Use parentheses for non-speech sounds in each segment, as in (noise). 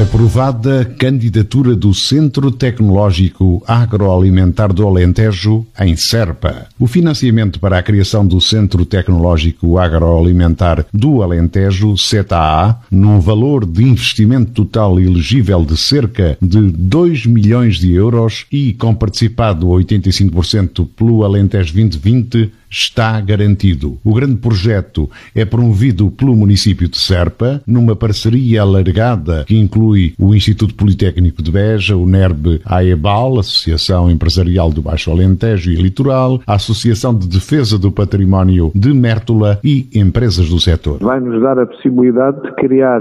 Aprovada candidatura do Centro Tecnológico Agroalimentar do Alentejo em Serpa. O financiamento para a criação do Centro Tecnológico Agroalimentar do Alentejo, CETA-A, num valor de investimento total elegível de cerca de 2 milhões de euros e com participado 85% pelo Alentejo 2020, está garantido. O grande projeto é promovido pelo município de Serpa, numa parceria alargada que inclui o Instituto Politécnico de Beja, o NERB AEBAL, Associação Empresarial do Baixo Alentejo e Litoral, a Associação de Defesa do Património de Mértola e empresas do setor. Vai nos dar a possibilidade de criar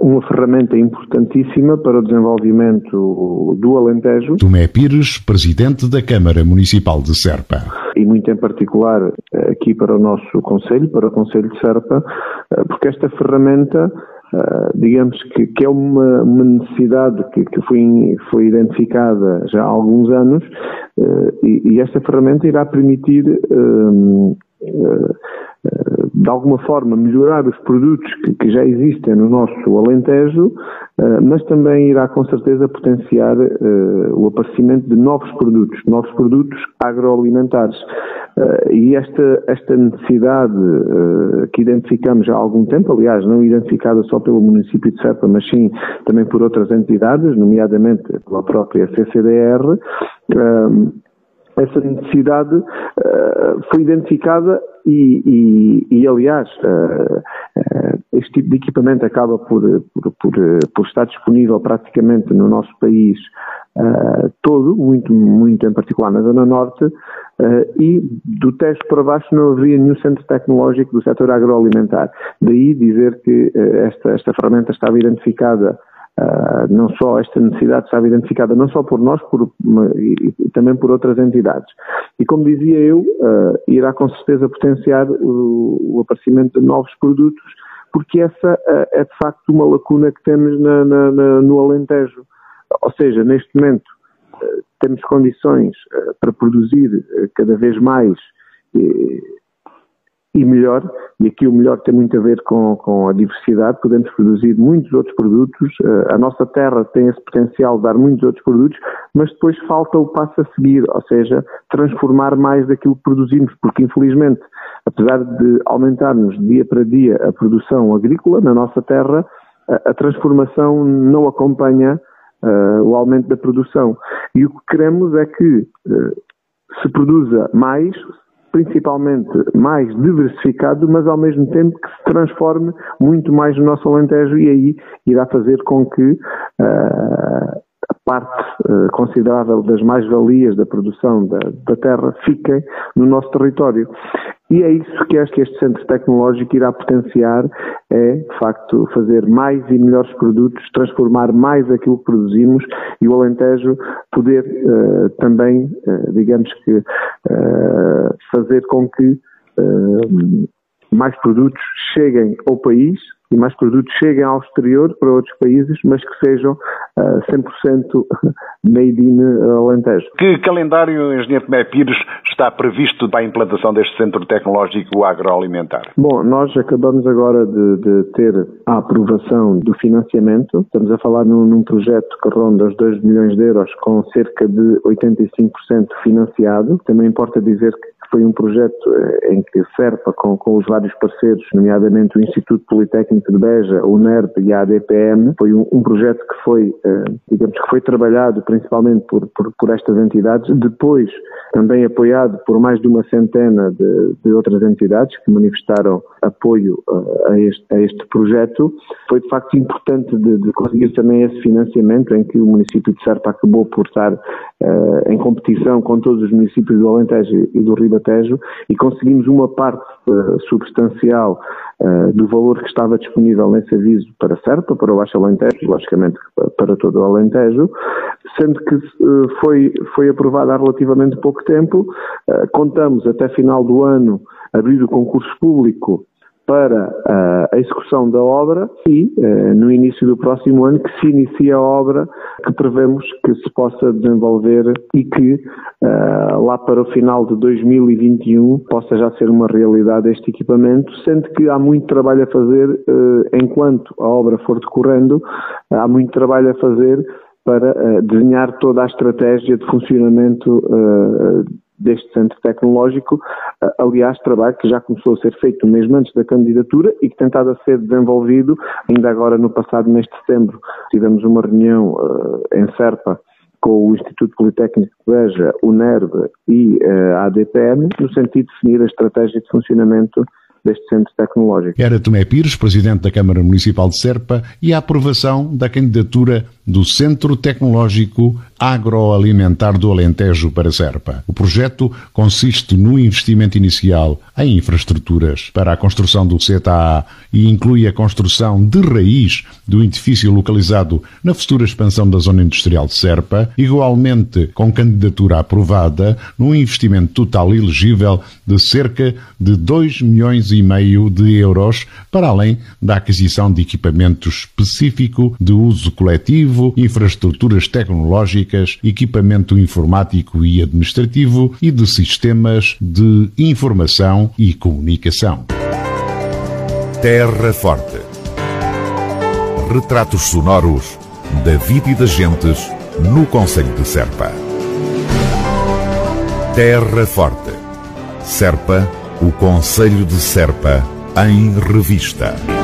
uma ferramenta importantíssima para o desenvolvimento do Alentejo. Tomé Pires, presidente da Câmara Municipal de Serpa. E muito em particular uh, aqui para o nosso Conselho, para o Conselho de Serpa, uh, porque esta ferramenta Uh, digamos que, que, é uma, uma necessidade que, que, foi, foi identificada já há alguns anos uh, e, e, esta ferramenta irá permitir uh, de alguma forma melhorar os produtos que, que, já existem no nosso Alentejo, uh, mas também irá com certeza potenciar uh, o aparecimento de novos produtos, novos produtos agroalimentares. Uh, e esta, esta necessidade que identificamos há algum tempo, aliás, não identificada só pelo município de Serpa, mas sim também por outras entidades, nomeadamente pela própria CCDR, essa necessidade uh, foi identificada e, e, e aliás, uh, uh, este tipo de equipamento acaba por, por, por, por estar disponível praticamente no nosso país todo, muito, muito em particular na Zona Norte, e do teste para baixo não havia nenhum centro tecnológico do setor agroalimentar. Daí dizer que esta, esta ferramenta estava identificada Uh, não só esta necessidade estava identificada não só por nós, por, e, e, também por outras entidades. E como dizia eu, uh, irá com certeza potenciar o, o, aparecimento de novos produtos, porque essa uh, é de facto uma lacuna que temos na, na, na, no Alentejo. Ou seja, neste momento temos condições para produzir cada vez mais e melhor, e aqui o melhor tem muito a ver com, com a diversidade, podemos produzir muitos outros produtos, uh, a nossa terra tem esse potencial de dar muitos outros produtos, mas depois falta o passo a seguir, ou seja, transformar mais daquilo que produzimos, porque infelizmente, apesar de aumentarmos dia para dia a produção agrícola na nossa terra, a, a transformação não acompanha uh, o aumento da produção. E o que queremos é que uh, se produza mais, principalmente mais diversificado, mas ao mesmo tempo que se transforme muito mais no nosso Alentejo e aí irá fazer com que uh, a parte uh, considerável das mais-valias da produção da, da terra fiquem no nosso território. E é isso que este, este centro tecnológico irá potenciar, é, de facto, fazer mais e melhores produtos, transformar mais aquilo que produzimos e o Alentejo poder uh, também, uh, digamos que, uh, fazer com que mais produtos cheguem ao país e mais produtos cheguem ao exterior para outros países, mas que sejam uh, 100% (laughs) made in Alentejo. Que calendário, Engenheiro Tomé Pires, está previsto para a implantação deste Centro Tecnológico Agroalimentar? Bom, nós acabamos agora de, de ter a aprovação do financiamento. Estamos a falar num, num, projeto que ronda os 2 milhões de euros com cerca de 85% financiado. Também importa dizer que foi um projeto eh, em que SERPA, com, com, os vários parceiros, nomeadamente o Instituto Politécnico de Beja, o NERP e a ADPM, foi um, um projeto que foi, eh, digamos que foi trabalhado principalmente por, por, por, estas entidades, depois também apoiado por mais de uma centena de, de outras entidades que manifestaram apoio uh, a, este, a, este, projeto. Foi de facto importante de, de, conseguir também esse financiamento em que o município de Serpa acabou por estar uh, em competição com todos os municípios do Alentejo e do Ribatejo e conseguimos uma parte uh, substancial do valor que estava disponível nesse aviso para Serpa, para o Baixo Alentejo, logicamente para todo o Alentejo, sendo que foi, foi aprovada há relativamente pouco tempo. Contamos até final do ano abrir o concurso público para a execução da obra e no início do próximo ano que se inicia a obra que prevemos que se possa desenvolver e que lá para o final de 2021 possa já ser uma realidade este equipamento, sendo que há muito trabalho a fazer enquanto a obra for decorrendo, há muito trabalho a fazer para desenhar toda a estratégia de funcionamento deste centro tecnológico, aliás, trabalho que já começou a ser feito mesmo antes da candidatura e que estado a ser desenvolvido, ainda agora no passado mês de setembro, tivemos uma reunião uh, em Serpa com o Instituto Politécnico de Beja, o NERB e uh, a ADPM, no sentido de definir a estratégia de funcionamento deste centro tecnológico. Era Tomé Pires, presidente da Câmara Municipal de Serpa, e a aprovação da candidatura do Centro Tecnológico Agroalimentar do Alentejo para Serpa. O projeto consiste no investimento inicial em infraestruturas para a construção do CTA e inclui a construção de raiz do edifício localizado na futura expansão da zona industrial de Serpa, igualmente com candidatura aprovada num investimento total elegível de cerca de 2 milhões e meio de euros, para além da aquisição de equipamento específico de uso coletivo infraestruturas tecnológicas, equipamento informático e administrativo e de sistemas de informação e comunicação. Terra Forte. Retratos sonoros da vida e das gentes no Conselho de Serpa. Terra Forte. Serpa, o Conselho de Serpa, em revista.